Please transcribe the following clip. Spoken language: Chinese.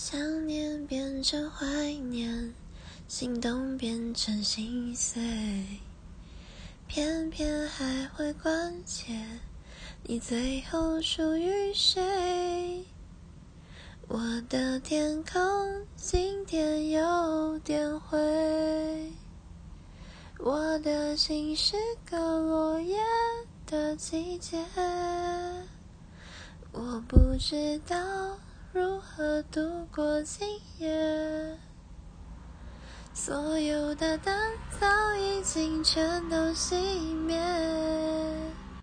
想念变成怀念，心动变成心碎，偏偏还会关切，你最后属于谁？我的天空今天有点灰，我的心是个落叶的季节，我不知道。如何度过今夜？所有的灯早已经全都熄灭。